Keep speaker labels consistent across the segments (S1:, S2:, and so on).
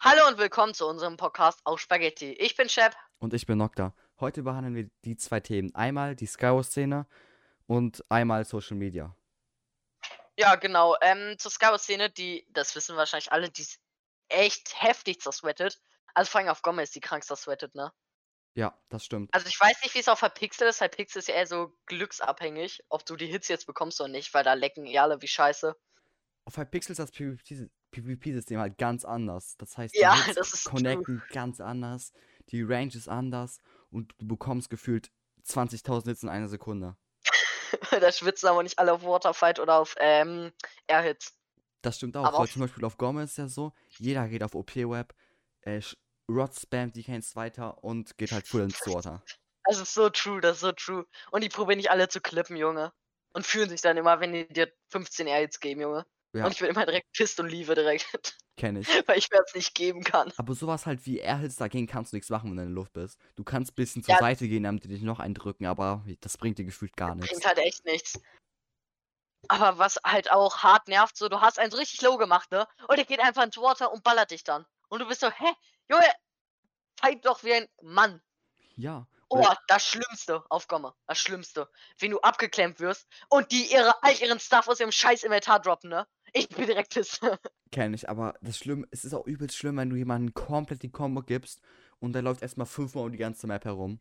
S1: Hallo und willkommen zu unserem Podcast auf Spaghetti. Ich bin Shep.
S2: Und ich bin Nocta. Heute behandeln wir die zwei Themen. Einmal die Skywars-Szene und einmal Social Media.
S1: Ja, genau. Ähm, zur Skywars-Szene, die, das wissen wahrscheinlich alle, die ist echt heftig zersweatet. Also vor allem auf Gomez, die krank zersweatet, ne?
S2: Ja, das stimmt.
S1: Also ich weiß nicht, wie es auf Hypixel ist. Hypixel ist ja eher so glücksabhängig, ob du die Hits jetzt bekommst oder nicht, weil da lecken eh alle wie scheiße.
S2: Auf Hypixel ist das PvP-System halt ganz anders. Das heißt,
S1: Ja,
S2: die Hits
S1: das ist true.
S2: connecten ganz anders, die Range ist anders und du bekommst gefühlt 20.000 Hits in einer Sekunde.
S1: da schwitzen aber nicht alle auf Waterfight oder auf ähm, Air-Hits.
S2: Das stimmt auch,
S1: Aber
S2: weil zum Beispiel auf Gomez ist ja so, jeder geht auf OP-Web, äh, Rod spammt die keins weiter und geht halt full ins Water.
S1: Das ist so true, das ist so true. Und die probieren nicht alle zu klippen, Junge. Und fühlen sich dann immer, wenn die dir 15 Air-Hits geben, Junge.
S2: Ja,
S1: Und ich bin immer direkt pisst und liebe direkt,
S2: kenne ich.
S1: weil ich mir das nicht geben kann.
S2: Aber sowas halt wie Airhits, dagegen kannst du nichts machen, wenn du in der Luft bist. Du kannst ein bisschen zur
S1: Ja.
S2: Seite gehen, damit die dich noch eindrücken, aber das bringt dir gefühlt gar nichts.
S1: Bringt halt echt nichts. Aber was halt auch hart nervt, so, du hast einen so richtig low gemacht, ne? Und der geht einfach ins Water und ballert dich dann. Und du bist so, hä? Junge, fight doch wie ein Mann.
S2: Ja.
S1: Oh, das Schlimmste auf Gomme. Das Schlimmste. Wenn du abgeklemmt wirst und die ihre, all ihren Stuff aus ihrem scheiß Inventar droppen, ne? Ich bin direkt piss.
S2: Kenn ich, aber das Schlimme, es ist auch übelst schlimm, wenn du jemanden komplett die Combo gibst und der läuft erstmal fünfmal um die ganze Map herum.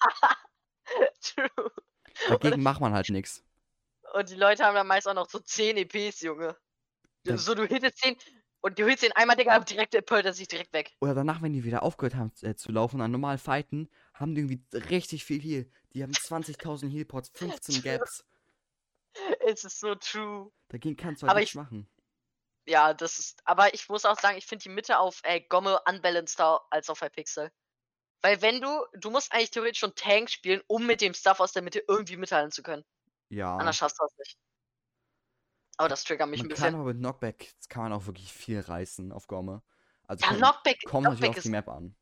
S1: True.
S2: Dagegen macht man halt nichts.
S1: Und die Leute haben dann meist auch noch so 10 EPs, Junge.
S2: Ja.
S1: So, du hittest 10 und du hittest ihn einmal, Digga, direkt pölt er sich direkt weg.
S2: Oder danach, wenn die wieder aufgehört haben äh, zu laufen, an normal fighten, haben die irgendwie richtig viel Heal. Die haben 20.000 Healpots, 15 Gaps.
S1: Es ist so true.
S2: Dagegen kannst du halt
S1: Aber
S2: nichts
S1: ich-
S2: machen.
S1: Ja, das ist. Aber ich muss auch sagen, ich finde die Mitte auf äh, Gomme unbalanceder als auf Hypixel. Weil wenn du, du musst eigentlich theoretisch schon Tank spielen, um mit dem Stuff aus der Mitte irgendwie mithalten zu können.
S2: Ja.
S1: Anders schaffst du das nicht. Aber das triggert mich
S2: Man
S1: ein
S2: kann
S1: bisschen.
S2: aber mit Knockback das kann man auch wirklich viel reißen auf Gomme. Also
S1: Ja,
S2: kommt,
S1: Knockback,
S2: kommt natürlich
S1: Knockback
S2: auf
S1: ist.
S2: die Map an.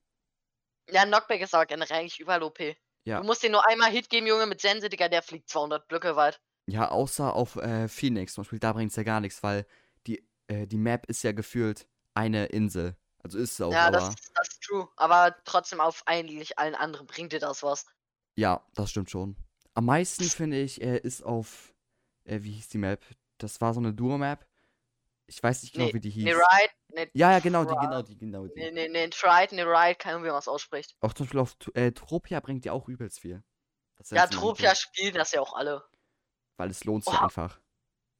S1: Ja, Knockback ist aber generell eigentlich überall OP.
S2: Ja.
S1: Du musst dir nur einmal Hit geben, Junge, mit Sense, Digga, der fliegt 200 Blöcke weit.
S2: Ja, außer auf äh, Phoenix zum Beispiel, da bringt es ja gar nichts, weil die, äh, die Map ist ja gefühlt eine Insel. Also ist es auch,
S1: Ja,
S2: aber
S1: das, ist- das ist true. Aber trotzdem auf eigentlich allen anderen bringt dir das was.
S2: ja, das stimmt schon. Am meisten finde ich, äh, ist auf, äh, wie hieß die Map? Das war so eine Duo-Map. Ich weiß nicht genau,
S1: Nee,
S2: wie die hieß.
S1: Ne, Ride, ne,
S2: Ja, ja, genau, die, genau, die, genau die.
S1: ne, ne, ne, Tride, ne, Ride, keine Ahnung, wie man es ausspricht.
S2: Auch zum Beispiel auf äh, Tropia bringt ja auch übelst viel.
S1: Ja, Tropia spielen das ja auch alle.
S2: Weil es lohnt sich einfach.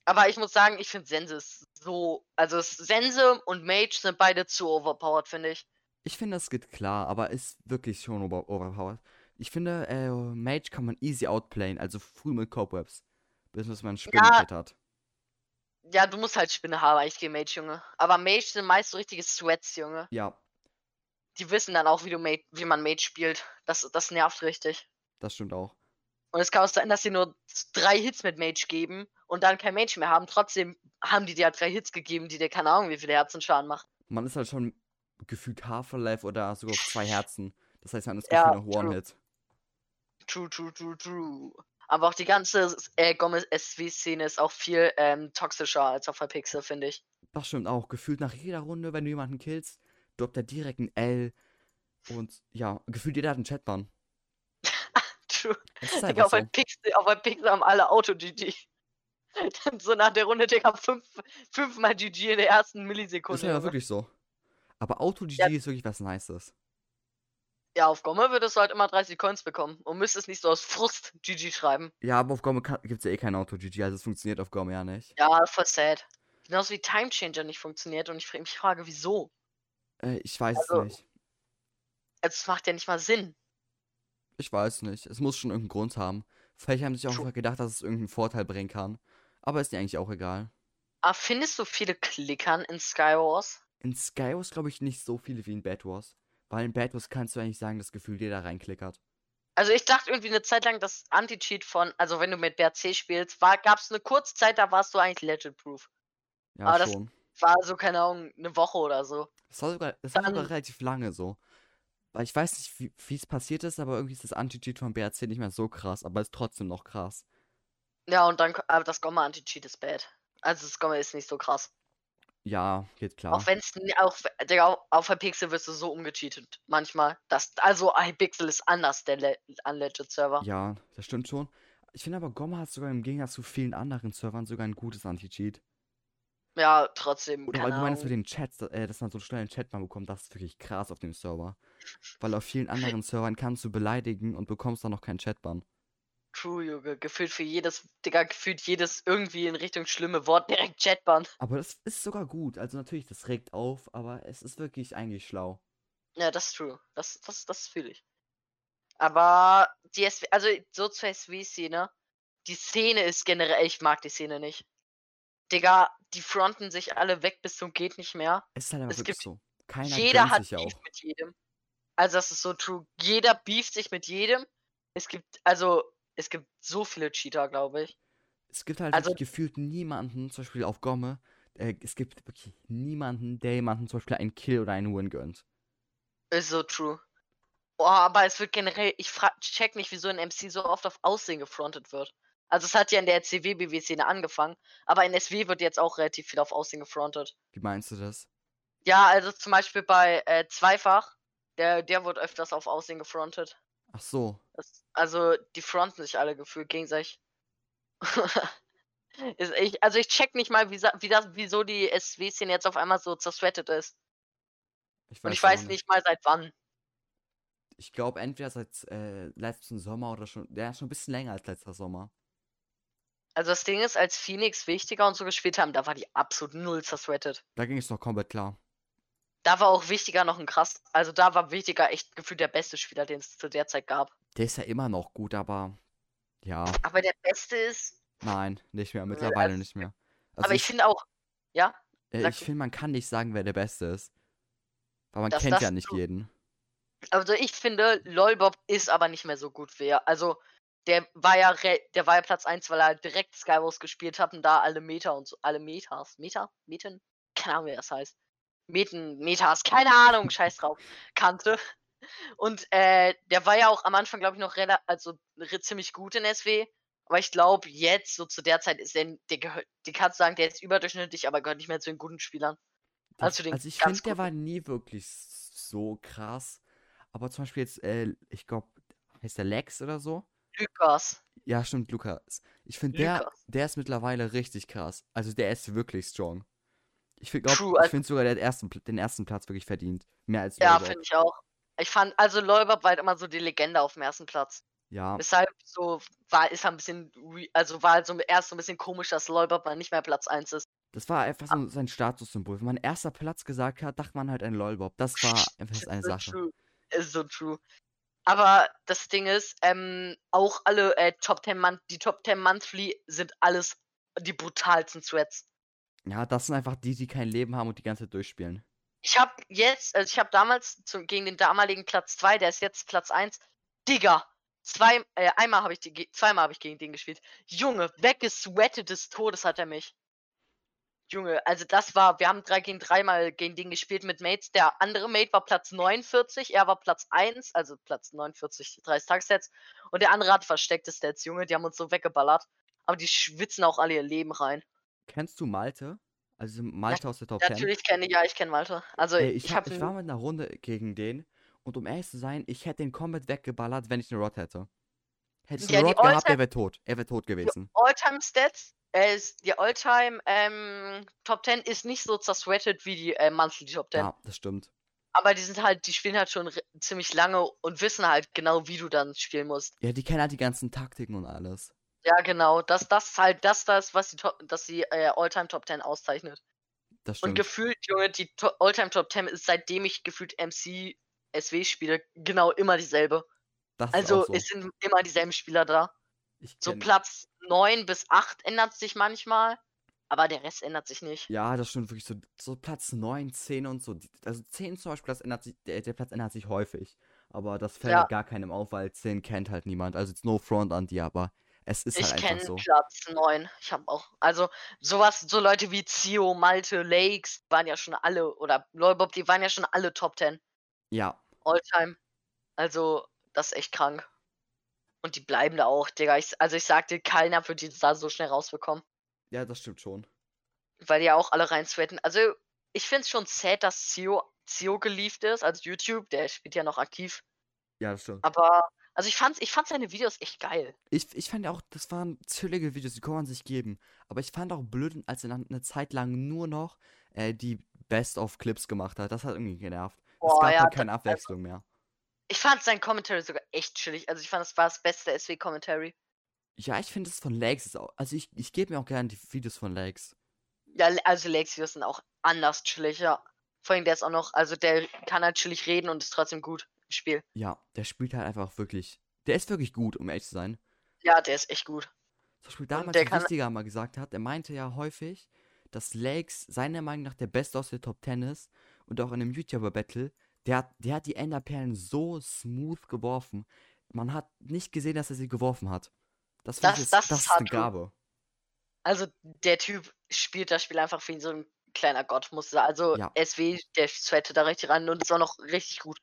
S1: Aber ich muss sagen, ich finde Sense ist so. Also Sense und Mage sind beide zu overpowered, finde ich.
S2: Ich finde, das geht klar, aber ist wirklich schon over overpowered. Ich finde, äh, Mage kann man easy outplayen, also früh mit Cobwebs. Bis man ein Spinnenkit hat.
S1: Ja, du musst halt Spinne haben, ich gehe Mage, Junge. Aber Mage sind meist so richtige Sweats, Junge.
S2: Ja,
S1: Die wissen dann auch, wie, du Mage, wie man Mage spielt. Das, das nervt richtig.
S2: das stimmt auch.
S1: Und es kann auch sein, dass sie nur drei Hits mit Mage geben und dann kein Mage mehr haben. Trotzdem haben die dir halt drei Hits gegeben, die dir keine Ahnung, wie viele Herzenschaden machen.
S2: Man ist halt schon gefühlt half alive oder sogar auf zwei Herzen. Das heißt, man ist
S1: Ja,
S2: gefühlt noch One-Hit.
S1: True, true, true, true. Aber auch die ganze äh, Gomez SW-Szene ist auch viel ähm, toxischer als auf Hypixel, finde ich.
S2: Das stimmt auch. Gefühlt nach jeder Runde, wenn du jemanden killst, droppt er direkt ein L. Und ja, gefühlt jeder hat einen Chatbann.
S1: True. Digga, auf
S2: so.
S1: Hypixel, auf Hypixel haben alle Auto-GG. Dann so nach der Runde, Digga, fünf, fünfmal GG in der ersten Millisekunde.
S2: Ist ja
S1: Junge.
S2: wirklich so. Aber Auto-GG
S1: Ja.
S2: ist wirklich was Nices.
S1: Ja, auf Gomme würdest du halt immer 30 Coins bekommen und müsstest nicht so aus Frust GG schreiben.
S2: Ja, aber auf Gomme gibt es ja eh kein Auto-GG, also es funktioniert auf Gomme ja nicht.
S1: Ja, voll sad. Genauso wie Time Changer nicht funktioniert und ich mich frage, wieso?
S2: Äh, ich weiß
S1: Also-
S2: es nicht.
S1: Also, es macht ja nicht mal Sinn.
S2: Ich weiß nicht. Es muss schon irgendeinen Grund haben. Vielleicht haben sie sich auch einfach gedacht, dass es irgendeinen Vorteil bringen kann. Aber ist dir eigentlich auch egal.
S1: Aber findest du viele Klickern in Skywars?
S2: In Skywars glaube ich nicht so viele wie in Bad Wars. Weil in Bad Wars kannst du eigentlich sagen, das Gefühl jeder reinklickert.
S1: Also ich dachte irgendwie eine Zeit lang, das Anti-Cheat von, also wenn du mit BRC spielst, war, gab es eine kurze Zeit, da warst du eigentlich Legend-Proof.
S2: Ja,
S1: Aber das-
S2: schon.
S1: War so, keine Ahnung, eine Woche oder so.
S2: Das war sogar, das war sogar relativ lange so. Weil ich weiß nicht, wie es passiert ist, aber irgendwie ist das Anti-Cheat von BRC nicht mehr so krass, aber ist trotzdem noch krass.
S1: Ja, und dann, aber das Gomme Anti-Cheat ist bad. Also das Gomme ist nicht so krass.
S2: Ja, geht
S1: Auch
S2: klar.
S1: wenn's n auch w Digga, auf Hypixel wirst du so umgecheatet manchmal. Das also Hypixel ist anders, der Le Unlegit Server.
S2: Ja, das stimmt schon. Ich finde aber, GOMMA hat sogar im Gegensatz zu vielen anderen Servern sogar ein gutes Anti-Cheat.
S1: Ja, trotzdem,
S2: Oder du meinst mit den Chats, äh, dass man so schnell 'n Chat mal bekommt, das ist wirklich krass auf dem Server. Weil auf vielen anderen Servern kannst du beleidigen und bekommst dann noch keinen Chatban.
S1: True, Junge. Gefühlt für jedes Digga, gefühlt jedes irgendwie in Richtung schlimme Wort direkt Chatban.
S2: Aber das ist sogar gut. Also natürlich, das regt auf, aber es ist wirklich eigentlich schlau.
S1: Ja, das ist true. Das das das fühle ich. Aber die SW also so zur SW-Szene, die Szene ist generell ich mag die Szene nicht. Digga, die fronten sich alle weg bis zum geht nicht mehr.
S2: Es ist halt aber
S1: Es
S2: wirklich
S1: gibt
S2: so. Keiner
S1: jeder hat Beef
S2: auch.
S1: mit jedem. Also, das ist so true. Jeder beeft sich mit jedem. Es gibt also, es gibt so viele Cheater, glaube ich.
S2: Es gibt halt
S1: Also
S2: gefühlt niemanden, zum Beispiel auf Gomme, äh, es gibt wirklich niemanden, der jemanden zum Beispiel einen Kill oder einen Win gönnt.
S1: Ist so true. Boah, aber es wird generell ich check nicht, wieso in MC so oft auf Aussehen gefrontet wird. Also, es hat ja in der CW-BW-Szene angefangen, aber in SW wird jetzt auch relativ viel auf Aussehen gefrontet.
S2: Wie meinst du das?
S1: Ja, also zum Beispiel bei, äh, Zweifach, der der wurde öfters auf Aussehen gefrontet.
S2: Ach so.
S1: Das also, die fronten sich alle gefühlt gegenseitig. Ich also, ich check nicht mal, wie wie das wieso die SW-Szene jetzt auf einmal so zersweatet ist.
S2: Ich
S1: Und
S2: weiß
S1: ich weiß
S2: nicht.
S1: nicht mal seit wann.
S2: Ich glaube entweder seit, äh, letzten Sommer oder schon ja, schon 'n bisschen länger als letzter Sommer.
S1: Also, das Ding ist, als Phoenix Wichtiger und so gespielt haben, da war die absolut null zersweatet.
S2: Da ging es noch komplett klar.
S1: Da war auch Wichtiger noch 'n krass also, da war Wichtiger echt gefühlt der beste Spieler, den's zu der Zeit gab.
S2: Der ist ja immer noch gut, aber ja.
S1: Aber der Beste ist
S2: Nein, nicht mehr, mittlerweile
S1: also
S2: nicht mehr.
S1: aber
S2: Also
S1: ich
S2: ich
S1: finde auch ja?
S2: äh, ich finde, man kann nicht sagen, wer der Beste ist. Weil man
S1: Das
S2: kennt
S1: das
S2: ja nicht jeden.
S1: Also, ich finde, LOLBOB ist aber nicht mehr so gut wie er also, der war ja der war ja Platz 1, weil er halt direkt Skywars gespielt hat und da alle Meta und so alle Metas Meta? Meten? Keine Ahnung, wie das heißt. Meten, Metas, keine Ahnung, scheiß drauf, kannte. Und, äh, der war ja auch am Anfang, glaube ich, noch also, ziemlich gut in SW. Aber ich glaube, jetzt, so zu der Zeit ist der der gehört den kannst du sagen, der ist überdurchschnittlich, aber gehört nicht mehr zu den guten Spielern.
S2: Der
S1: Also,
S2: also, ich finde, der war nie wirklich so krass. Aber zum Beispiel jetzt, äh, ich glaube, heißt der Lex oder so?
S1: Lukas.
S2: Ja, stimmt, Lukas. Ich finde, der der ist mittlerweile richtig krass. Also, der ist wirklich strong. Ich fi glaube,
S1: True,
S2: ich
S1: also
S2: finde sogar, der hat ersten den 1. Platz wirklich verdient. Mehr als
S1: Ja, finde ich auch. Ich fand also, LOLBOB war halt immer so die Legende auf'm 1. Platz.
S2: Ja.
S1: Weshalb so war ist halt 'n bisschen also, war halt so erst so 'n bisschen komisch, dass LOLBOB mal nicht mehr Platz 1 ist.
S2: Das war einfach so sein Statussymbol. Wenn man 1. Platz gesagt hat, dachte man halt an LOLBOB. Das war einfach eine Sache.
S1: true. Ist so true. Aber das Ding ist, ähm, auch alle, äh, Top 10 Month die Top 10 Monthly sind alles die brutalsten Threads.
S2: Ja, das sind einfach die, die kein Leben haben und die ganze Zeit durchspielen.
S1: Ich habe jetzt also, ich habe damals zu gegen den damaligen Platz 2, der ist jetzt Platz 1 Digga, zwei äh, einmal habe ich die zweimal habe ich gegen den gespielt. Junge, weggesweatet des Todes hat er mich. Junge, also, das war wir haben 3 gegen 3 mal gegen den gespielt mit Mates. Der andere Mate war Platz 49, er war Platz 1, also, Platz 49, 30 Tagesstats und der andere hat versteckte Stats, Junge, die haben uns so weggeballert. Aber die schwitzen auch alle ihr Leben rein.
S2: Kennst du Malte? Also, Malte aus der Top 10?
S1: natürlich kenne ja, ich kenne Malte. Also,
S2: Ey, ich
S1: ich
S2: ha
S1: habe
S2: ich war mit 'ner Runde gegen den und um ehrlich zu sein, ich hätte den komplett weggeballert, wenn ich 'ne Rod hätte. Hätte ich
S1: Ja, die
S2: Rod gehabt, der wäre tot. Er wäre tot gewesen.
S1: Alltime Stats äh, die Alltime, ähm, Top 10 ist nicht so zersweatet wie die, äh, Monthly Top 10.
S2: Ja, das stimmt.
S1: Aber die sind halt die spielen halt schon ziemlich lange und wissen halt genau, wie du dann spielen musst.
S2: Ja, die kennen halt die ganzen Taktiken und alles.
S1: Ja, genau. Das das ist halt das das, was die Top das die, äh, Alltime Top 10 auszeichnet.
S2: Das
S1: Und
S2: stimmt.
S1: gefühlt, Junge, die To Alltime Top 10 ist, seitdem ich gefühlt MC SW spiele, genau immer dieselbe.
S2: Das
S1: Also,
S2: so.
S1: es sind immer dieselben Spieler da.
S2: Ich
S1: So
S2: kenne
S1: Platz 9 bis 8 ändert sich manchmal, aber der Rest ändert sich nicht.
S2: Ja, das stimmt wirklich so so Platz 9, 10 und so. Also, 10 zum Beispiel, das ändert sich der der Platz ändert sich häufig. Aber das fällt
S1: Ja.
S2: halt gar keinem auf, weil 10 kennt halt niemand. Also, jetzt no front an die, aber es ist
S1: Ich
S2: halt einfach
S1: kenne
S2: so.
S1: Platz 9. Ich habe auch also, so was so Leute wie Zio, Malte, Lakes waren ja schon alle oder LOLBOB, die waren ja schon alle Top 10.
S2: Ja.
S1: Alltime. Also, das ist echt krank. Und die bleiben da auch, Digga. Ich also, ich dir, keiner wird die da so schnell rausbekommen.
S2: Ja, das stimmt schon.
S1: weil die ja auch alle rein sweaten. Also, ich finde es schon sad, dass Zio, Zio gelieft ist, also YouTube, der spielt ja noch aktiv.
S2: Ja, das stimmt.
S1: Aber, also ich fand, ich fand seine Videos echt geil.
S2: Ich, ich fand auch, das waren züllige Videos, die kann man sich geben. Aber ich fand auch blöd, als er dann eine Zeit lang nur noch äh, die Best-of-Clips gemacht hat. Das hat irgendwie genervt. es
S1: Boah,
S2: gab
S1: ja,
S2: halt keine Abwechslung mehr.
S1: Ich fand sein Commentary sogar echt chillig. Also ich fand, das war das beste SW-Commentary.
S2: Ja, ich finde es von Legs ist auch. Also ich, ich gebe mir auch gerne die Videos von Legs.
S1: Ja, also Lex Videos sind auch anders chillig, ja. Vor allem der ist auch noch, also der kann halt chillig reden und ist trotzdem gut im Spiel.
S2: Ja, der spielt halt einfach wirklich. Der ist wirklich gut, um ehrlich zu sein.
S1: Ja, der ist echt gut.
S2: Zum Beispiel damals,
S1: der
S2: Wichtiger mal gesagt hat, er meinte ja häufig, dass Legs seiner Meinung nach der Beste aus der Top 10 ist und auch in einem YouTuber-Battle, der, hat- der hat die Enderperlen so smooth geworfen. Man hat nicht gesehen, dass er sie geworfen hat. Das,
S1: Das-
S2: ich ist,
S1: das
S2: das
S1: ist
S2: eine. Gabe.
S1: Also der Typ spielt das Spiel einfach wie so ein kleiner Gott, muss sagen. Also
S2: Ja.
S1: SW, der sweatet da richtig ran und ist auch noch richtig gut.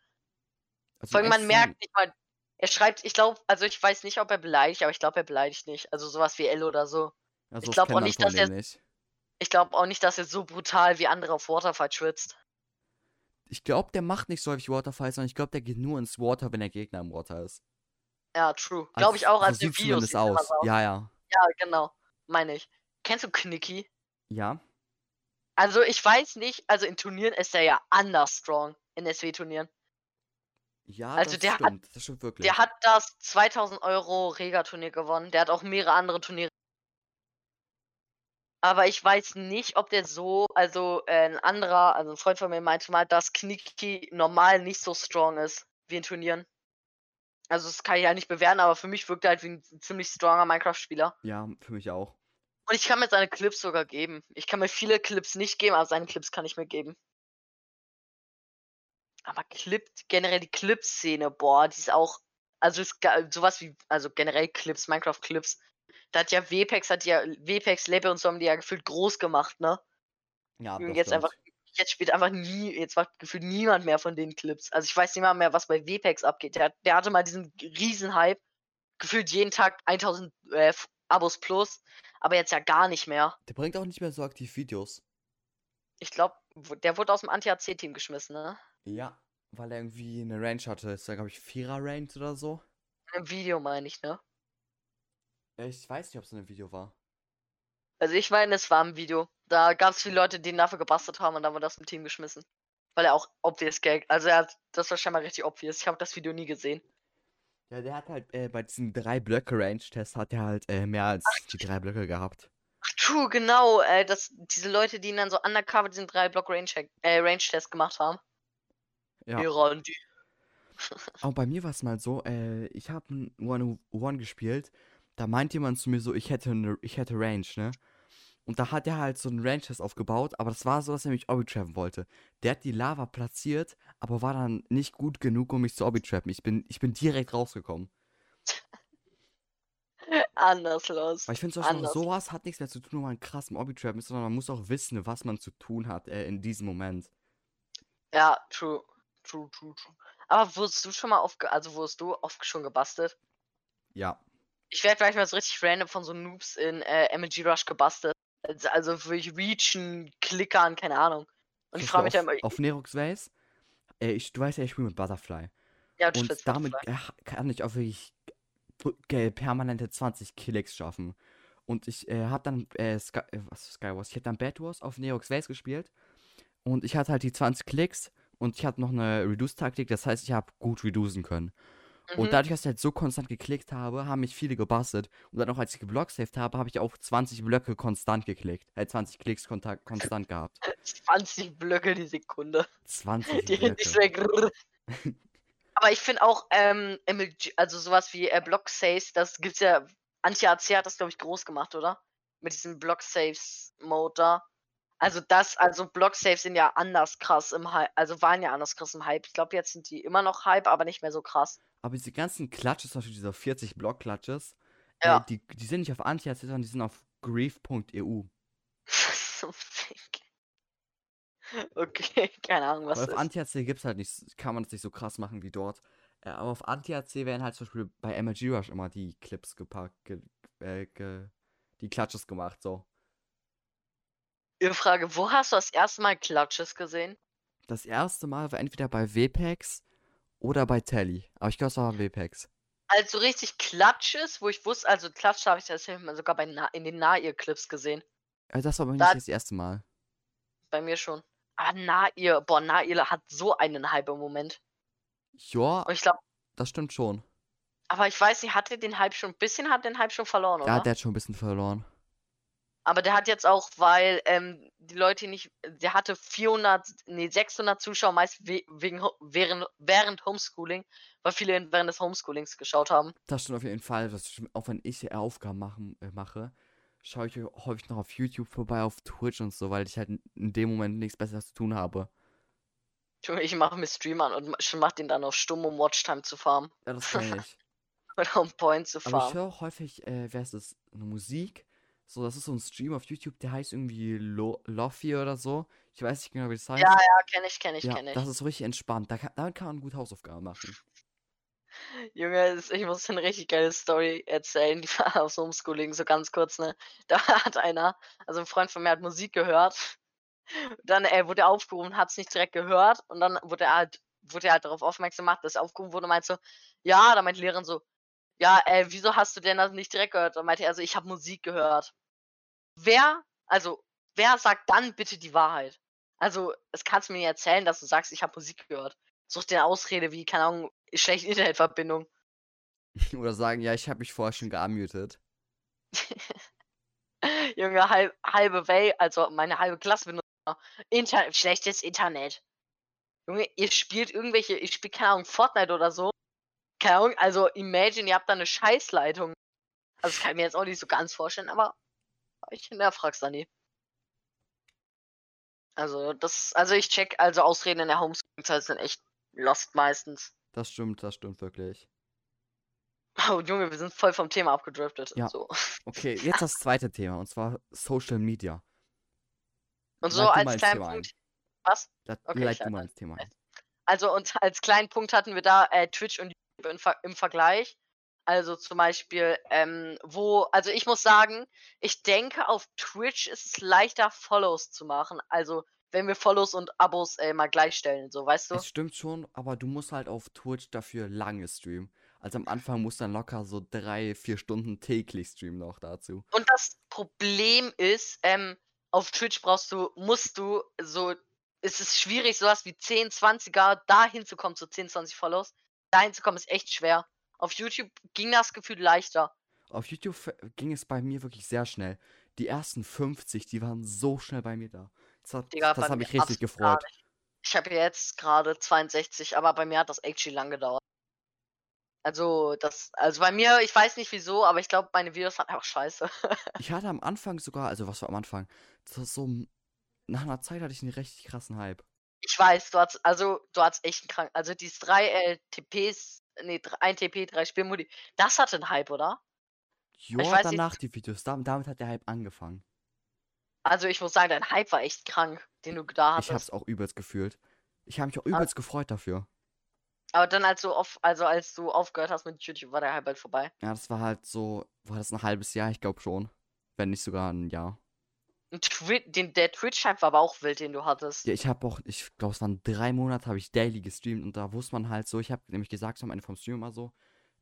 S2: Also,
S1: Vor allem man merkt nicht mal, er schreibt, ich glaube, also ich weiß nicht, ob er beleidigt, aber ich glaube, er beleidigt nicht. Also sowas wie L oder so.
S2: ja,
S1: ich
S2: sowas
S1: glaub
S2: kennt
S1: auch nicht, dass er-
S2: nicht.
S1: Ich glaube auch nicht, dass er so brutal wie andere auf Waterfight schwitzt.
S2: Ich glaube, der macht nicht so häufig Waterfalls, sondern ich glaube, der geht nur ins Water, wenn der Gegner im Water ist.
S1: Ja, true. Glaube ich auch,
S2: so
S1: als
S2: sieht
S1: im Video
S2: zumindest
S1: sieht's immer
S2: aus.
S1: so aus.
S2: Ja, ja.
S1: Ja, genau. Meine ich. Kennst du Knicky?
S2: Ja.
S1: Also ich weiß nicht, also in Turnieren ist er ja anders strong. In SW-Turnieren.
S2: Ja,
S1: Also
S2: das
S1: der hat-
S2: stimmt. das stimmt wirklich.
S1: Der hat das 2000 Euro Rega-Turnier gewonnen. Der hat auch mehrere andere Turniere. Aber ich weiß nicht, ob der so, also äh, ein anderer, also ein Freund von mir meinte mal, dass Knicki normal nicht so strong ist wie in Turnieren. Also das kann ich ja nicht bewerten, aber für mich wirkt er halt wie ein ziemlich stronger Minecraft-Spieler.
S2: ja, für mich auch.
S1: Und ich kann mir seine Clips sogar geben. Ich kann mir viele Clips nicht geben, aber seine Clips kann ich mir geben. Aber Clip, generell die Clip-Szene, boah, die ist auch, also ist sowas wie, also generell Clips, Minecraft-Clips. Da hat ja Wepex, hat ja, Wepex, Leppe und so haben die ja gefühlt groß gemacht, ne?
S2: Ja,
S1: Und jetzt
S2: stimmt.
S1: einfach, jetzt spielt einfach nie, jetzt macht gefühlt niemand mehr von den Clips. Also ich weiß nicht mal mehr, was bei Wepex abgeht. Der, der hatte mal diesen Riesenhype. Gefühlt jeden Tag 1000 äh, Abos plus, aber jetzt ja gar nicht mehr.
S2: Der bringt auch nicht mehr so aktiv Videos.
S1: Ich glaube, der wurde aus dem Anti-AC-Team geschmissen, ne?
S2: Ja. Weil er irgendwie eine Range hatte. Ist ja, glaube ich, Vierer Range oder so.
S1: Im Video meine ich, ne?
S2: Äh, Ich weiß nicht, ob es in einem Video war.
S1: Also ich meine, es war im Video. Da gab es viele Leute, die ihn dafür gebastelt haben und dann wurde das im Team geschmissen. Weil er auch obvious Gag. Also er hat, das war scheinbar richtig obvious. Ich habe das Video nie gesehen.
S2: Ja, der hat halt äh, bei diesem drei Blöcke Range-Test hat er halt äh, mehr als die drei Blöcke gehabt.
S1: Ach true, genau. Äh, das, diese Leute, die ihn dann so undercover diesen drei Block Range, äh, Range Test gemacht haben.
S2: Ja.
S1: Ihre und die.
S2: Aber bei mir war es mal so, äh, ich habe ein One-One gespielt. Da meint jemand zu mir so, ich hätte, ne, ich hätte Range, ne? Und da hat er halt so einen Range-Test aufgebaut, aber das war so, dass er mich Obby-Trappen wollte. Der hat die Lava platziert, aber war dann nicht gut genug, um mich zu Obby-Trappen. Ich bin, ich bin direkt rausgekommen.
S1: Anders los.
S2: Weil ich finde sowas hat nichts mehr zu tun, wenn man krass im Obby-Trappen ist, sondern man muss auch wissen, was man zu tun hat äh, in diesem Moment.
S1: Ja, true. True, true, true. Aber wurdest du schon mal aufge... Also wurdest du oft schon gebastelt?
S2: Ja.
S1: Ich werde gleich mal so richtig random von so Noobs in äh, MLG Rush gebastelt. Also, wirklich reachen, klickern, keine Ahnung. Und ich frage mich
S2: Beispiel
S1: dann immer,
S2: auf, auf Nerox Vase, äh, ich, du weißt ja, ich spiele mit Butterfly.
S1: ja, du
S2: Und damit äh, kann ich auch wirklich permanente 20 Killix schaffen. Und ich äh, habe dann äh, Sky, äh, was Skywars, ich habe dann Bad Wars auf Neox Vase gespielt. Und ich hatte halt die 20 Klicks und ich hatte noch eine Reduce-Taktik, das heißt, ich habe gut reducen können. Und
S1: Mhm.
S2: dadurch, dass ich halt so konstant geklickt habe, haben mich viele gebastelt. Und dann auch als ich geblocksaved habe, habe ich auch 20 Blöcke konstant geklickt. Äh, 20 Klicks kontakt, konstant gehabt.
S1: 20 Blöcke die Sekunde.
S2: 20
S1: Die,
S2: Blöcke.
S1: Aber ich finde auch, ähm, MLG, also sowas wie äh, Block Saves, das gibt's ja. Anti-AC hat das, glaube ich, groß gemacht, oder? Mit diesem Block Saves Mode da. Also das, also Block Saves sind ja anders krass im Hype, also waren ja anders krass im Hype. Ich glaube, jetzt sind die immer noch Hype, aber nicht mehr so krass.
S2: Aber diese ganzen Clutches, zum Beispiel diese 40 Block-Clutches,
S1: Ja.
S2: äh, die, die sind nicht auf anti sondern die sind auf grief.eu.
S1: so fake. Okay, keine Ahnung, was
S2: Weil
S1: das
S2: auf
S1: ist.
S2: anti gibt's halt nicht, kann man das nicht so krass machen wie dort. Äh, aber auf anti werden halt zum Beispiel bei MLG Rush immer die Clips gepackt, ge, äh, ge, die Clutches gemacht, so.
S1: Ihre Frage, wo hast du das erste Mal Clutches gesehen?
S2: Das erste Mal war entweder bei WPEX oder bei Telly. Aber ich glaube, es war bei WPEX.
S1: Also richtig Clutches, wo ich wusste, also Clutch habe ich das sogar bei Na in den Nair-Clips gesehen.
S2: Also das war aber
S1: Da-
S2: nicht das erste Mal.
S1: Bei mir schon. Ah, Nair, boah, Nair hat so einen Hype im Moment.
S2: Ja,
S1: Und ich glaube,
S2: das stimmt schon.
S1: aber ich weiß nicht, hat er den Hype schon, ein bisschen hat den Hype schon verloren, oder?
S2: Ja, der hat schon ein bisschen verloren.
S1: Aber der hat jetzt auch, weil ähm, die Leute nicht, der hatte 400, nee, 600 Zuschauer meist we wegen, während, während Homeschooling, weil viele während des Homeschoolings geschaut haben.
S2: Das stimmt auf jeden Fall. Das stimmt, auch wenn ich Aufgaben machen, äh, mache, schaue ich häufig noch auf YouTube vorbei, auf Twitch und so, weil ich halt in- dem Moment nichts Besseres zu tun habe.
S1: Ich mache mir Stream an und mach den dann auf stumm, um Watchtime zu farmen.
S2: Ja, das kenne ich.
S1: Oder um Point zu
S2: Aber ich
S1: farmen.
S2: höre auch häufig, äh, wer ist das? Eine Musik. So, das ist so ein Stream auf YouTube, der heißt irgendwie Lo Lofi oder so. Ich weiß nicht genau, wie das heißt.
S1: Ja, ja, kenne ich, kenne ich,
S2: Ja,
S1: kenne ich.
S2: das ist so richtig entspannt. Da kann, damit kann man gut Hausaufgaben machen.
S1: Junge, ich muss eine richtig geile Story erzählen, die war aus Homeschooling, so ganz kurz, ne? Da hat einer, also ein Freund von mir hat Musik gehört. Dann äh, wurde er aufgerufen, hat es nicht direkt gehört und dann wurde er halt, wurde er halt darauf aufmerksam gemacht, dass er aufgerufen wurde und meinte so, ja, da meinte die Lehrerin so, ja, äh, wieso hast du denn das nicht direkt gehört? Dann meinte er so, ich habe Musik gehört. Wer, also, wer sagt dann bitte die Wahrheit? Also, es kannst du mir nicht erzählen, dass du sagst, ich habe Musik gehört. Such dir eine Ausrede wie, keine Ahnung, schlechte Internetverbindung.
S2: Oder sagen, ja, ich habe mich vorher schon geunmutet.
S1: Junge, halb, halbe Welt, also meine halbe Klasse benutzt Internet, schlechtes Internet. Junge, ihr spielt irgendwelche, ich spiele keine Ahnung, Fortnite oder so. Keine Ahnung, also imagine, ihr habt da eine Scheißleitung. Also das kann ich mir jetzt auch nicht so ganz vorstellen, aber ich hinterfrag's da nie. Also das, also ich check, also Ausreden in der Homeschooling-Zeit sind echt lost meistens.
S2: Das stimmt, das stimmt wirklich.
S1: Oh Junge, wir sind voll vom Thema abgedriftet.
S2: Ja.
S1: So.
S2: Okay, jetzt das zweite Thema, und zwar Social Media.
S1: Und so als kleinen
S2: Thema ein.
S1: Punkt. Was?
S2: Leit
S1: Okay,
S2: du mal ins Thema ein.
S1: Also und als kleinen Punkt hatten wir da äh, Twitch und YouTube im, Ver im Vergleich. Also zum Beispiel, ähm, wo, also ich muss sagen, ich denke, auf Twitch ist es leichter, Follows zu machen. Also wenn wir Follows und Abos äh, mal gleichstellen, so weißt du?
S2: Es stimmt schon, aber du musst halt auf Twitch dafür lange streamen. Also am Anfang musst du dann locker so drei, vier Stunden täglich streamen noch dazu.
S1: Und das Problem ist, ähm, auf Twitch brauchst du, musst du so, es ist schwierig, sowas wie 10, 20er da hinzukommen zu 10, 20 Follows. Da hinzukommen ist echt schwer. Auf YouTube ging das Gefühl leichter.
S2: Auf YouTube ging es bei mir wirklich sehr schnell. Die ersten 50, die waren so schnell bei mir da. Das hat,
S1: Digga,
S2: das hat mich richtig gefreut.
S1: Ich habe jetzt gerade 62, aber bei mir hat das actually lang gedauert. Also, das, also bei mir, ich weiß nicht wieso, aber ich glaube, meine Videos waren einfach scheiße.
S2: Ich hatte am Anfang sogar, also was war am Anfang? So, nach einer Zeit hatte ich einen richtig krassen Hype.
S1: Ich weiß, du hast, also, du hast echt einen krank. Also, dieses drei äh, TPs, nee, ein TP, drei Spielmodi, das hatte einen Hype, oder?
S2: Ja,
S1: weiß nicht-
S2: danach die Videos. Damit, damit hat der Hype angefangen.
S1: Also, ich muss sagen, dein Hype war echt krank, den du da
S2: Ich
S1: hattest.
S2: hab's auch übelst gefühlt. Ich habe mich auch
S1: Ah.
S2: übelst gefreut dafür.
S1: Aber dann, als du auf, also als du aufgehört hast mit YouTube, war der Hype halt vorbei.
S2: Ja, das war halt so, war das ein halbes Jahr? Ich glaube schon. Wenn nicht sogar ein Jahr.
S1: Den, der Twitch-Hype war aber auch wild, den du hattest.
S2: Ja, ich habe auch, ich glaube, es waren drei Monate, habe ich daily gestreamt und da wusste man halt so, ich habe nämlich gesagt am Ende vom Stream immer so,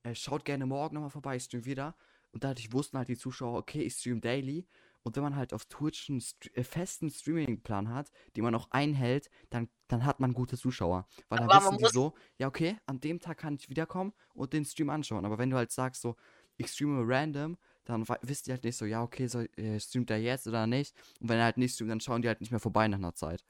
S2: äh, schaut gerne morgen nochmal vorbei, ich stream wieder. Und dadurch wussten halt die Zuschauer, okay, ich stream daily. Und wenn man halt auf Twitch einen st äh, festen Streaming-Plan hat, den man auch einhält, dann, dann hat man gute Zuschauer. Weil dann wissen die so, ja, okay, an dem Tag kann ich wiederkommen und den Stream anschauen. Aber wenn du halt sagst so, ich streame random, dann wisst ihr halt nicht so, ja, okay, soll, äh, streamt er jetzt oder nicht. Und wenn er halt nicht streamt, dann schauen die halt nicht mehr vorbei nach einer Zeit.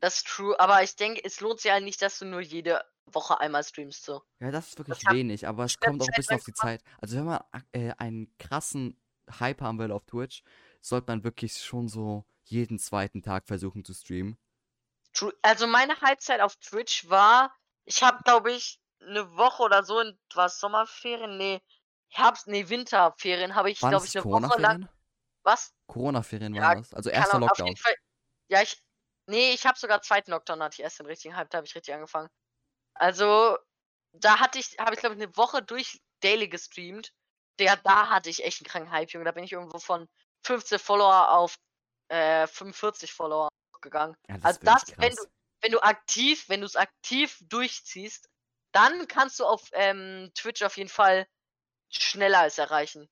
S1: Das ist true, aber ich denke, es lohnt sich halt nicht, dass du nur jede Woche einmal streamst, so.
S2: Ja, das ist wirklich
S1: hat-
S2: wenig, aber es kommt auch ein bisschen auf die Zeit. Also wenn man äh, einen krassen Hype haben will auf Twitch, sollte man wirklich schon so jeden zweiten Tag versuchen zu streamen.
S1: True. Also meine Halbzeit auf Twitch war, ich habe, glaube ich, eine Woche oder so, in was, Sommerferien? Nee, Herbst, nee, Winterferien habe ich, glaube ich, eine Woche lang.
S2: Corona-Ferien?
S1: Was?
S2: Corona-Ferien
S1: Ja,
S2: waren das? Also erster Lockdown.
S1: Fall. Ja, ich. Nee, ich habe sogar zweiten Lockdown, hatte ich erst den richtigen Hype, da habe ich richtig angefangen. Also, da hatte ich, habe ich, glaube ich, eine Woche durch Daily gestreamt. Der, da hatte ich echt einen kranken Hype, Junge. Da bin ich irgendwo von 15 Follower auf äh, 45 Follower gegangen.
S2: Ja, das
S1: Also das, wenn du, wenn du aktiv, wenn du es aktiv durchziehst, dann kannst du auf ähm, Twitch auf jeden Fall schneller es erreichen.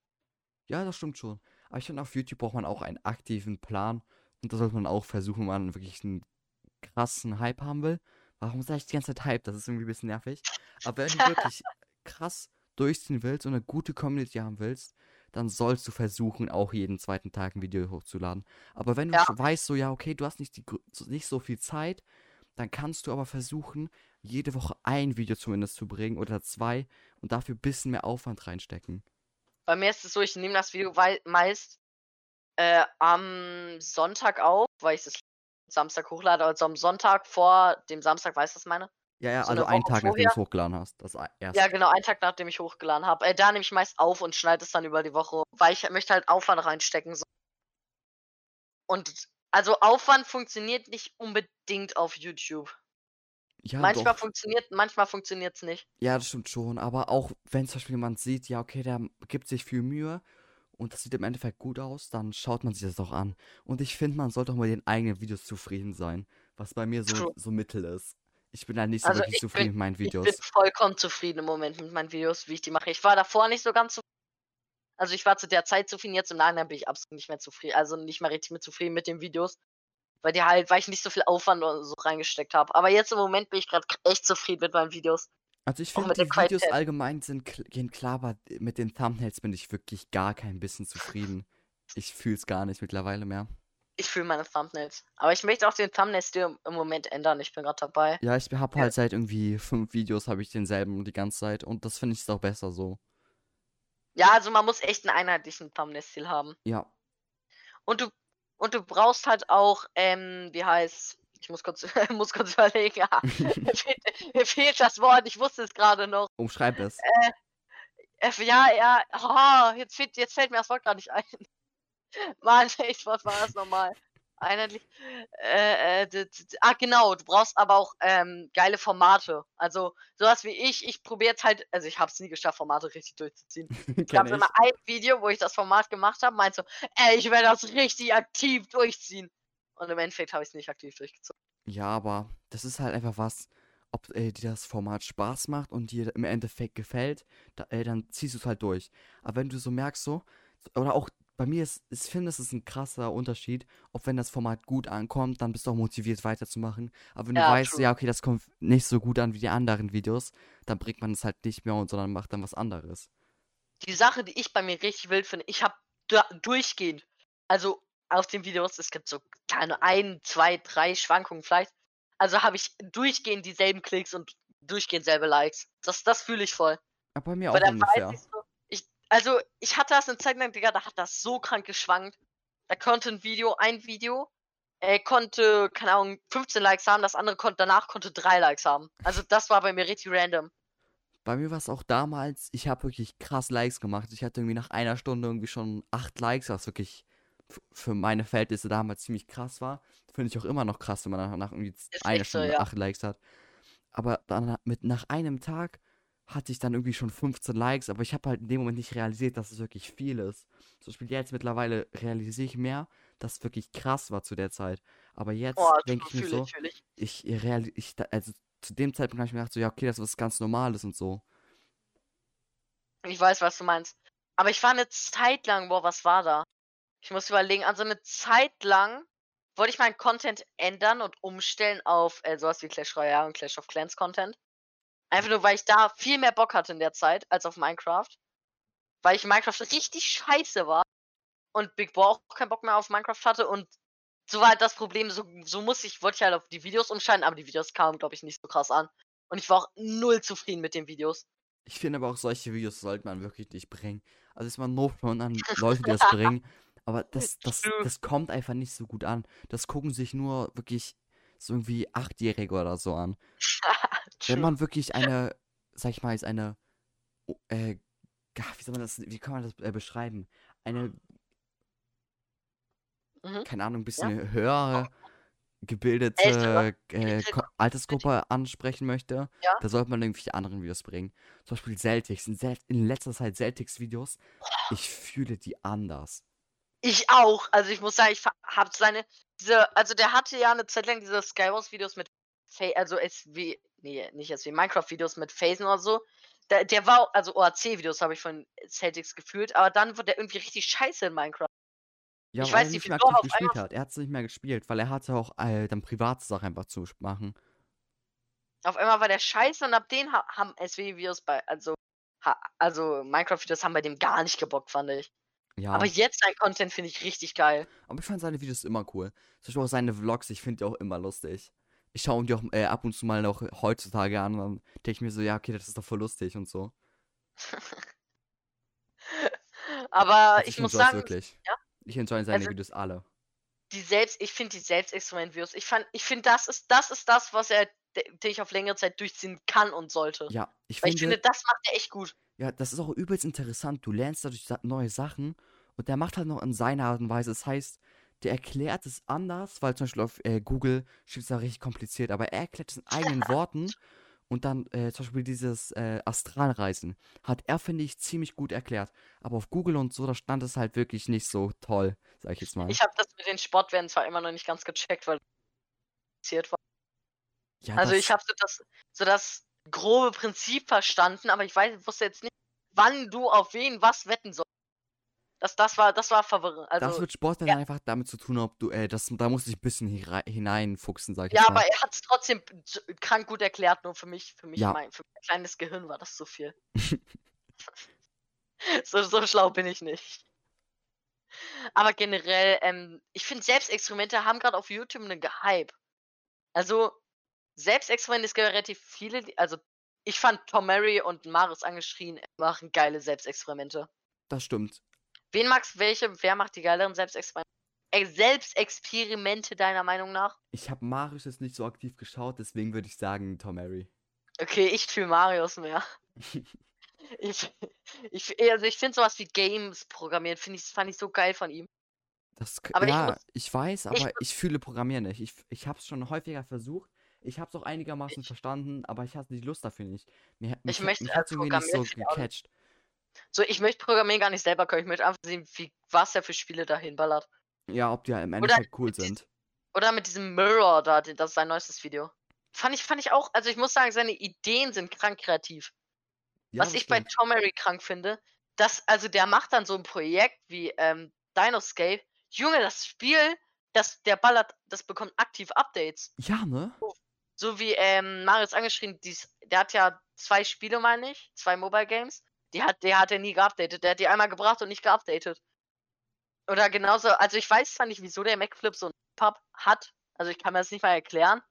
S2: Ja, das stimmt schon. Aber ich finde, auf YouTube braucht man auch einen aktiven Plan. Und da sollte man auch versuchen, wenn man wirklich einen krassen Hype haben will. Warum sage ich die ganze Zeit Hype? Das ist irgendwie ein bisschen nervig. Aber wenn du wirklich krass durchziehen willst und eine gute Community haben willst, dann sollst du versuchen, auch jeden zweiten Tag ein Video hochzuladen. Aber wenn du
S1: Ja.
S2: weißt, so, ja, okay, du hast nicht, die, nicht so viel Zeit, dann kannst du aber versuchen, jede Woche ein Video zumindest zu bringen oder zwei und dafür ein bisschen mehr Aufwand reinstecken.
S1: Bei mir ist es so, ich nehme das Video meist äh, am Sonntag auf, weil ich es Samstag hochlade, also am Sonntag vor dem Samstag, weißt du, was meine?
S2: Ja, ja,
S1: So
S2: also
S1: eine
S2: einen Tag, nachdem du es hochgeladen hast. Das ei- erst.
S1: Ja, genau, einen Tag nachdem ich hochgeladen habe. Äh, da nehme ich meist auf und schneide es dann über die Woche, weil ich möchte halt Aufwand reinstecken. So. Und also Aufwand funktioniert nicht unbedingt auf YouTube.
S2: Ja,
S1: manchmal
S2: doch.
S1: funktioniert, manchmal funktioniert es nicht.
S2: Ja, das stimmt schon. Aber auch wenn zum Beispiel jemand sieht, ja, okay, der gibt sich viel Mühe und das sieht im Endeffekt gut aus, dann schaut man sich das auch an. Und ich finde, man sollte auch mit den eigenen Videos zufrieden sein. Was bei mir so,
S1: True.
S2: so mittel ist. Ich bin halt nicht so
S1: Also
S2: wirklich
S1: ich
S2: zufrieden
S1: bin-
S2: mit meinen
S1: Ich bin
S2: Videos.
S1: vollkommen zufrieden im Moment mit meinen Videos, wie ich die mache. Ich war davor nicht so ganz zufrieden. Also ich war zu der Zeit zufrieden, jetzt im Nachhinein bin ich absolut nicht mehr zufrieden. Also nicht mehr richtig mit zufrieden mit den Videos. Weil die halt, weil ich nicht so viel Aufwand so reingesteckt habe. Aber jetzt im Moment bin ich gerade echt zufrieden mit meinen Videos.
S2: Also ich finde, die Videos
S1: Qualität.
S2: allgemein sind, gehen klar, aber mit den Thumbnails bin ich wirklich gar kein bisschen zufrieden. Ich fühle es gar nicht mittlerweile mehr.
S1: Ich fühle meine Thumbnails. Aber ich möchte auch den Thumbnail-Stil im Moment ändern. Ich bin gerade dabei.
S2: Ja, ich habe halt seit irgendwie fünf Videos habe ich denselben die ganze Zeit und das finde ich ist auch besser so.
S1: Ja, also man muss echt einen einheitlichen Thumbnail-Stil haben.
S2: Ja.
S1: Und du, und du brauchst halt auch, ähm, wie heißt, ich muss kurz, muss kurz überlegen, ja, mir, fehlt, mir fehlt das Wort, ich wusste es gerade noch.
S2: Umschreib es.
S1: Äh, ja, ja, oh, jetzt, fehlt, jetzt fällt mir das Wort gerade nicht ein. Mann, ich, was war das nochmal? Einheitlich. Äh, äh, ah, genau, du brauchst aber auch ähm, geile Formate. Also, sowas wie ich, ich probiere jetzt halt, also ich habe es nie geschafft, Formate richtig durchzuziehen.
S2: Ich.
S1: immer ein Video, wo ich das Format gemacht habe, meinte so, ey, ich werde das richtig aktiv durchziehen. Und im Endeffekt habe ich es nicht aktiv durchgezogen.
S2: Ja, aber das ist halt einfach was, ob äh, dir das Format Spaß macht und dir im Endeffekt gefällt, da, äh, dann ziehst du es halt durch. Aber wenn du so merkst, so, oder auch bei mir ist, ich finde, es ist ein krasser Unterschied, ob wenn das Format gut ankommt, dann bist du auch motiviert weiterzumachen. Aber wenn du
S1: Ja,
S2: weißt,
S1: true.
S2: ja, okay, das kommt nicht so gut an wie die anderen Videos, dann bringt man es halt nicht mehr und sondern macht dann was anderes.
S1: Die Sache, die ich bei mir richtig wild finde, ich habe durchgehend, also auf den Videos, es gibt so kleine ein, zwei, drei Schwankungen vielleicht. Also habe ich durchgehend dieselben Klicks und durchgehend selbe Likes. Das, das fühle ich voll.
S2: Aber bei mir
S1: Weil
S2: auch ungefähr.
S1: so, also ich hatte das eine Zeit lang, Digga, da hat das so krank geschwankt. Da konnte ein Video, ein Video, äh, konnte, keine Ahnung, 15 Likes haben, das andere konnte, danach konnte drei Likes haben. Also das war bei mir richtig random.
S2: Bei mir war es auch damals, ich habe wirklich krass Likes gemacht. Ich hatte irgendwie nach einer Stunde irgendwie schon acht Likes, was wirklich für meine Verhältnisse damals ziemlich krass war. Finde ich auch immer noch krass, wenn man nach, irgendwie
S1: Ist
S2: einer
S1: echt so,
S2: Stunde
S1: ja.
S2: acht Likes hat. Aber dann mit nach einem Tag hatte ich dann irgendwie schon 15 Likes, aber ich habe halt in dem Moment nicht realisiert, dass es wirklich viel ist. Zum Beispiel jetzt mittlerweile realisiere ich mehr, dass es wirklich krass war zu der Zeit. Aber jetzt
S1: Oh,
S2: denke ich mir so,
S1: ich, ich.
S2: also zu dem Zeitpunkt habe ich mir gedacht, so, ja, okay, das ist was ganz Normales und so.
S1: Ich weiß, was du meinst. Aber ich war eine Zeit lang, boah, was war da? Ich muss überlegen, also eine Zeit lang wollte ich meinen Content ändern und umstellen auf äh, sowas wie Clash Royale und Clash of Clans Content. Einfach nur, weil ich da viel mehr Bock hatte in der Zeit als auf Minecraft. Weil ich in Minecraft richtig scheiße war. Und Big Boy auch keinen Bock mehr auf Minecraft hatte. Und so war halt das Problem, so, so muss ich, wollte ich halt auf die Videos umstellen, aber die Videos kamen, glaube ich, nicht so krass an. Und ich war auch null zufrieden mit den Videos.
S2: Ich finde aber auch solche Videos sollte man wirklich nicht bringen. Also ist man no front an Leute, die das bringen. Aber das, das, das kommt einfach nicht so gut an. Das gucken sich nur wirklich so irgendwie Achtjährige oder so an. Wenn man wirklich eine, sag ich mal, jetzt eine, oh, äh, ja, wie soll man das, wie kann man das äh, beschreiben? Eine,
S1: Mhm.
S2: keine Ahnung, ein bisschen höhere gebildete äh, Altersgruppe ansprechen möchte,
S1: Ja.
S2: da sollte man irgendwelche anderen Videos bringen. Zum Beispiel Celtics. In, Cel in letzter Zeit Celtics-Videos, ich fühle die anders.
S1: Ich auch. Also ich muss sagen, ich habe seine, diese, also der hatte ja eine Zeit lang diese Skywars-Videos mit, also SW, nee, nicht SW, Minecraft-Videos mit Phasen oder so. Der, der war, also OAC-Videos habe ich von Celtics gefühlt, aber dann wurde der irgendwie richtig scheiße in Minecraft.
S2: Ja,
S1: Ich weiß
S2: er
S1: nicht, wieso
S2: aktiv
S1: auf
S2: gespielt hat. Er hat es nicht mehr gespielt, weil er hatte auch äh, dann private Sachen einfach zu machen.
S1: Auf einmal war der scheiße und ab den ha haben SW-Videos bei, also, ha also Minecraft-Videos haben bei dem gar nicht gebockt, fand ich.
S2: Ja,
S1: Aber jetzt sein Content finde ich richtig geil.
S2: aber ich fand seine Videos immer cool. Zum Beispiel auch seine Vlogs, ich finde die auch immer lustig. Ich schaue die auch äh, ab und zu mal noch heutzutage an und dann denke ich mir so, ja, okay, das ist doch voll lustig und so.
S1: Aber
S2: Also
S1: ich muss
S2: enjoy's
S1: sagen,
S2: wirklich.
S1: ja.
S2: Ich enjoy seine
S1: Also-
S2: Videos alle.
S1: die selbst, ich finde die Selbstexperiment-Videos, ich fand, ich finde, das ist, das ist das, was er, de- den ich auf längere Zeit durchziehen kann und sollte.
S2: Ja, ich
S1: Weil
S2: finde,
S1: ich finde, das macht er echt gut.
S2: ja, das ist auch übelst interessant. Du lernst dadurch neue Sachen und der macht halt noch in seiner Art und Weise. Das heißt, der erklärt es anders, weil zum Beispiel auf äh, Google steht es da richtig kompliziert, aber er erklärt es in eigenen Worten und dann äh, zum Beispiel dieses äh, Astralreisen hat er, finde ich, ziemlich gut erklärt. Aber auf Google und so, da stand es halt wirklich nicht so toll, sag ich jetzt mal.
S1: Ich habe das mit den Sportwerten zwar immer noch nicht ganz gecheckt, weil kompliziert war.
S2: ja,
S1: Also ich habe so das, so das grobe Prinzip verstanden, aber ich weiß, wusste jetzt nicht, wann du auf wen was wetten sollst. Das, das war, das war verwirrend.
S2: das
S1: Also,
S2: wird Sport dann
S1: ja.
S2: einfach damit zu tun, ob du, äh, das, da musst du dich ein bisschen hineinfuchsen, sag ich
S1: ja,
S2: mal.
S1: aber er hat es trotzdem krank gut erklärt, nur für mich, für mich,
S2: Ja.
S1: mein, für mein kleines Gehirn war das zu viel. so, so schlau bin ich nicht. Aber generell, ähm, ich finde, Selbstexperimente haben gerade auf YouTube einen Gehype. Also, Selbstexperimente, es gibt ja relativ viele, die- also ich fand Tom Mary und Maris angeschrien machen geile Selbstexperimente.
S2: Das stimmt.
S1: Wen magst welche, wer macht die geileren Selbstexperimente? Äh, Selbstexperimente deiner Meinung nach?
S2: Ich habe Marius jetzt nicht so aktiv geschaut, deswegen würde ich sagen Tom Mary.
S1: Okay, ich fühle Marius mehr. Ich, ich, also ich finde sowas wie Games programmieren, finde ich, fand ich so geil von ihm.
S2: Das,
S1: Aber ich
S2: ja,
S1: muss-
S2: ich, weiß, aber
S1: ich
S2: ich, fühle Programmieren nicht. Ich, ich habe es schon häufiger versucht. Ich habe es auch einigermaßen verstanden, aber ich hatte die Lust dafür nicht. Mir, hat- mich, hat-
S1: möchte,
S2: mich
S1: äh,
S2: hat's irgendwie nicht so
S1: ich auch
S2: gecatcht.
S1: So, ich möchte Programmieren gar nicht selber können, ich möchte einfach sehen, wie, was er für Spiele dahin ballert.
S2: Ja, ob die ja im Endeffekt cool
S1: mit dies-
S2: sind.
S1: Oder mit diesem Mirror da, das ist sein neuestes Video. Fand ich, fand ich auch, also ich muss sagen, seine Ideen sind krank kreativ.
S2: Ja,
S1: Was ich bei
S2: stimmt.
S1: Tom Mary krank finde, dass, also der macht dann so ein Projekt wie ähm, Dinoscape. Junge, das Spiel, das, der ballert, das bekommt aktiv Updates.
S2: Ja, ne?
S1: So wie ähm, Marius angeschrieben, dies, der hat ja zwei Spiele, meine ich, zwei Mobile Games. Die hat, der hat er nie geupdatet. Der hat die einmal gebracht und nicht geupdatet. Oder genauso, also ich weiß zwar nicht, wieso der MacFlip so ein Pub hat. Also ich kann mir das nicht mal erklären.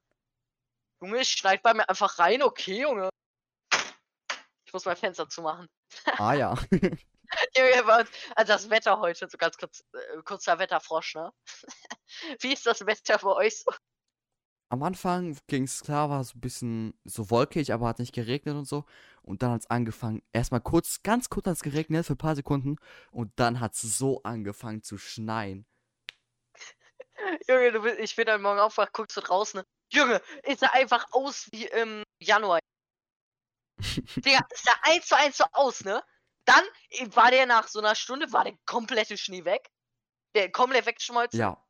S1: Junge, es schneit bei mir einfach rein, okay, Junge. Ich muss mein Fenster zumachen.
S2: Ah ja.
S1: Also das Wetter heute, so ganz kurz, äh, kurzer Wetterfrosch, ne? Wie ist das Wetter bei euch so?
S2: Am Anfang ging es klar, war so ein bisschen so wolkig, aber hat nicht geregnet und so. Und dann hat es angefangen, erstmal kurz, ganz kurz hat es geregnet für ein paar Sekunden. Und dann hat es so angefangen zu schneien.
S1: Junge, du bist, ich bin dann morgen aufgewacht, guckst du draußen, ne? Junge, ist er einfach aus wie im Januar. Digga, ist er eins zu eins so aus, ne? Dann äh, war der nach so einer Stunde, war der komplette Schnee weg. Der komplett weggeschmolzen.
S2: Ja.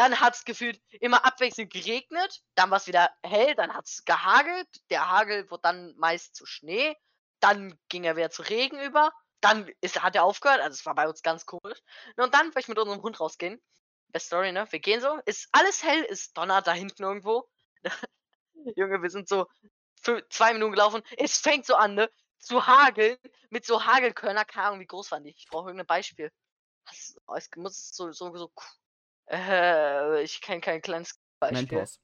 S1: Dann hat's gefühlt immer abwechselnd geregnet, dann war es wieder hell, dann hat's gehagelt. Der Hagel wurde dann meist zu Schnee. Dann ging er wieder zu Regen über. Dann ist, hat er aufgehört, also es war bei uns ganz komisch. Und dann wollte ich mit unserem Hund rausgehen. Best Story, ne? Wir gehen so, ist alles hell, ist Donner da hinten irgendwo. Junge, wir sind so für zwei Minuten gelaufen. Es fängt so an, ne? Zu hageln mit so Hagelkörner. Keine Ahnung, wie groß waren die? Ich brauche irgendein Beispiel. Es muss so, so, so. Äh, ich kenne kein kleines Beispiel.
S2: Mentos.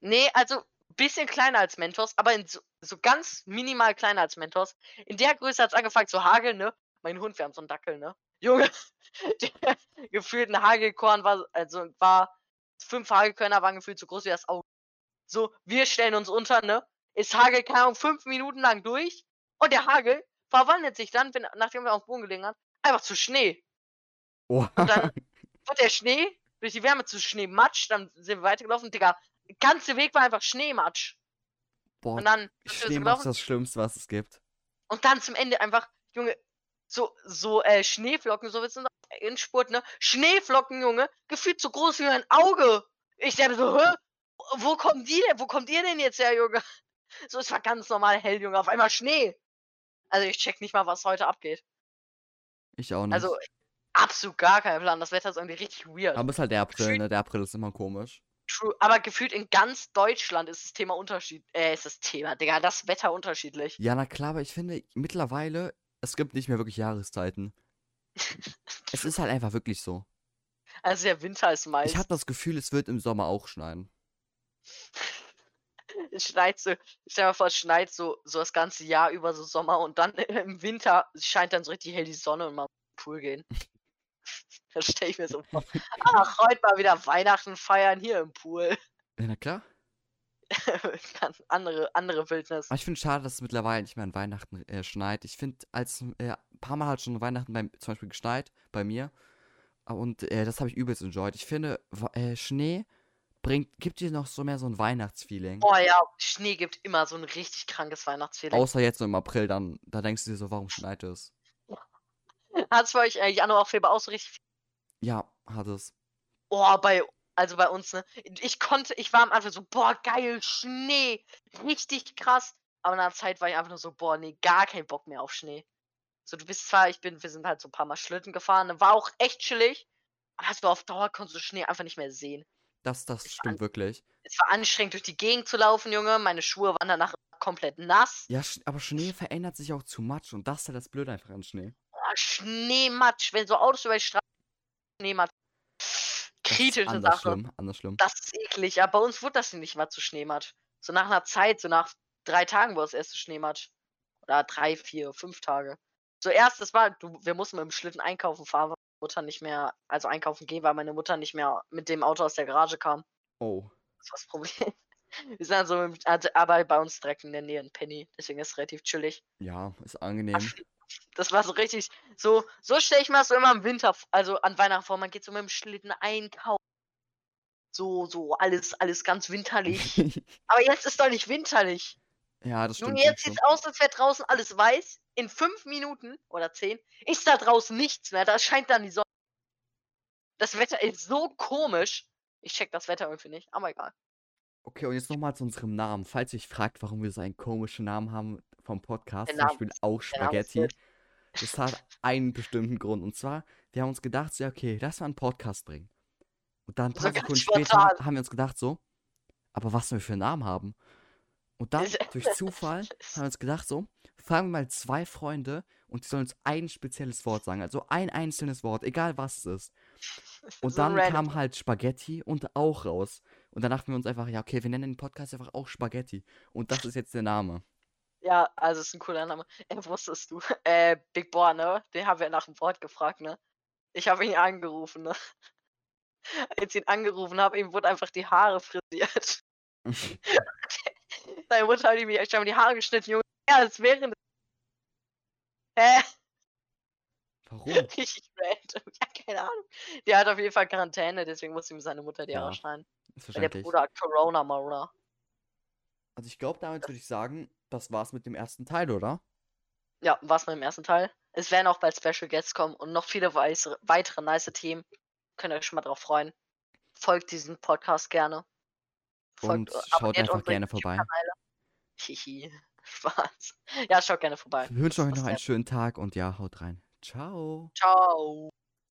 S1: Nee, also bisschen kleiner als Mentos, aber so, so ganz minimal kleiner als Mentos. In der Größe hat es angefangen zu hageln, ne? Mein Hund, wir haben so einen Dackel, ne? Junge, der gefühlt ein Hagelkorn war, also war, fünf Hagelkörner waren gefühlt so groß wie das Auge. So, wir stellen uns unter, ne? Ist Hagel, keine Ahnung, fünf Minuten lang durch und der Hagel verwandelt sich dann, wenn, nachdem er auf dem Boden gelegen hat, einfach zu Schnee.
S2: Oh.
S1: Und dann wird der Schnee durch die Wärme zu Schneematsch, dann sind wir weitergelaufen, Digga. Der ganze Weg war einfach Schneematsch.
S2: Boah,
S1: Und dann
S2: Schneematsch ist das Schlimmste, was es gibt.
S1: und dann zum Ende einfach, Junge, so, so äh, Schneeflocken, so sind auf Endspurt, ne? Schneeflocken, Junge, gefühlt so groß wie mein Auge. Ich dachte so, hä? Wo kommen die denn? Wo kommt ihr denn jetzt her, Junge? So, es war ganz normal hell, Junge. Auf einmal Schnee. Also ich check nicht mal, was heute abgeht.
S2: Ich auch nicht.
S1: Also absolut gar kein Plan. Das Wetter ist irgendwie richtig weird.
S2: aber es ist halt der April, ne? Der April ist immer komisch.
S1: True. Aber gefühlt in ganz Deutschland ist das Thema Unterschied. Äh, ist das Thema, Digga, das Wetter unterschiedlich.
S2: Ja, na klar, aber ich finde mittlerweile, es gibt nicht mehr wirklich Jahreszeiten. Es ist halt einfach wirklich so.
S1: Also der Winter ist meist.
S2: Ich habe das Gefühl, es wird im Sommer auch schneien.
S1: Es schneit so, stell dir mal vor, es schneit so, so das ganze Jahr über so Sommer und dann im Winter scheint dann so richtig hell die Sonne und man Pool gehen. Das stelle ich mir so vor. Ach, heute mal wieder Weihnachten feiern hier im Pool.
S2: Ja, na klar.
S1: Andere, andere Wildnis.
S2: Aber ich finde schade, dass es mittlerweile nicht mehr an Weihnachten äh, schneit. Ich finde, als äh, ein paar Mal hat schon Weihnachten beim, zum Beispiel geschneit, bei mir. Ah, Und äh, das habe ich übelst enjoyed. Ich finde, äh, Schnee bringt, gibt dir noch so mehr so ein Weihnachtsfeeling.
S1: Oh ja, Schnee gibt immer so ein richtig krankes Weihnachtsfeeling.
S2: Außer jetzt so im April, dann, da denkst du dir so, warum schneit es?
S1: Hat's bei euch äh, Januar, Februar auch so richtig
S2: Ja, hat es.
S1: Oh, bei, also bei uns, ne? Ich konnte, ich war am Anfang so, boah, geil, Schnee, richtig krass. Aber nach einer Zeit war ich einfach nur so, boah, nee, gar kein Bock mehr auf Schnee. So, du bist zwar, ich bin, wir sind halt so ein paar Mal Schlitten gefahren, war auch echt chillig, aber so auf Dauer konntest du Schnee einfach nicht mehr sehen.
S2: Das, das
S1: Ich
S2: stimmt wirklich.
S1: Es war anstrengend, durch die Gegend zu laufen, Junge. Meine Schuhe waren danach komplett nass.
S2: Ja, aber Schnee verändert sich auch zu much und das ist halt das Blöde einfach an Schnee.
S1: Oh, Schneematsch, wenn so Autos über die Straße.
S2: Das ist
S1: Kritische
S2: anders
S1: Sache.
S2: schlimm, anders schlimm.
S1: Das ist eklig. Aber bei uns wurde das nicht mal zu Schneematsch. So nach einer Zeit, so nach drei Tagen war das erste Schneematsch. Oder drei, vier, fünf Tage. Zuerst, das war, du, wir mussten mit dem Schlitten einkaufen fahren, weil meine Mutter nicht mehr, also einkaufen gehen, weil meine Mutter nicht mehr mit dem Auto aus der Garage kam.
S2: Oh.
S1: Das war das Problem. Wir sind also, mit, also aber bei uns direkt in der Nähe in Penny, deswegen ist es relativ chillig.
S2: Ja, ist angenehm.
S1: Das war so richtig, so, so stelle ich mir das so immer im Winter, also an Weihnachten vor, man geht so mit dem Schlitten einkaufen. So, so, alles, alles ganz winterlich. Aber jetzt ist doch nicht winterlich.
S2: ja, das stimmt. Stimmt
S1: jetzt
S2: schon.
S1: sieht's aus, als wäre draußen alles weiß. In fünf Minuten oder zehn ist da draußen nichts mehr. Da scheint dann die Sonne. Das Wetter ist so komisch. Ich check das Wetter irgendwie nicht, aber egal.
S2: Okay, und jetzt nochmal zu unserem Namen. Falls ihr euch fragt, warum wir so einen komischen Namen haben vom Podcast,
S1: Der
S2: zum
S1: Name
S2: Beispiel
S1: ist-
S2: auch
S1: der Name ist
S2: Spaghetti, das hat einen bestimmten Grund. Und zwar, wir haben uns gedacht, so, ja, okay, lass mal einen Podcast bringen. Und dann ein
S1: So
S2: paar
S1: ganz
S2: Sekunden später
S1: spontan.
S2: haben wir uns gedacht, so, aber was sollen wir für einen Namen haben? Und dann, durch Zufall, haben wir uns gedacht, so, fragen wir mal zwei Freunde und die sollen uns ein spezielles Wort sagen. Also ein einzelnes Wort, egal was es ist. Und
S1: So
S2: dann
S1: random.
S2: kam halt Spaghetti und auch raus. Und dann dachten wir uns einfach, ja, okay, wir nennen den Podcast einfach auch Spaghetti. Und das ist jetzt der Name.
S1: Ja, also ist ein cooler Name. Äh, wusstest du? Äh, Big Boy, ne? Den haben wir nach dem Wort gefragt, ne? Ich habe ihn angerufen, ne? Als ich ihn angerufen habe, ihm wurde einfach die Haare frisiert. Seine Mutter hat ihm echt die Haare geschnitten, Junge. Ja, als wäre Hä?
S2: Warum?
S1: Richtig random. Ja, keine Ahnung. Der hat auf jeden Fall Quarantäne, deswegen muss ihm seine Mutter die Haare
S2: Ja,
S1: schneiden. Weil der
S2: verständlich.
S1: Bruder hat Corona, Mona.
S2: Also ich glaube, damit würde ich sagen, das war's mit dem ersten Teil, oder?
S1: Ja, war's mit dem ersten Teil. Es werden auch bald Special Guests kommen und noch viele weitere, weitere nice Themen. Könnt ihr euch schon mal drauf freuen. Folgt diesem Podcast gerne.
S2: Und
S1: äh,
S2: schaut einfach gerne vorbei.
S1: Hihi. Spaß. Ja, schaut gerne vorbei.
S2: Wir wünschen euch noch einen schönen Tag und ja, haut rein. Ciao.
S1: Ciao.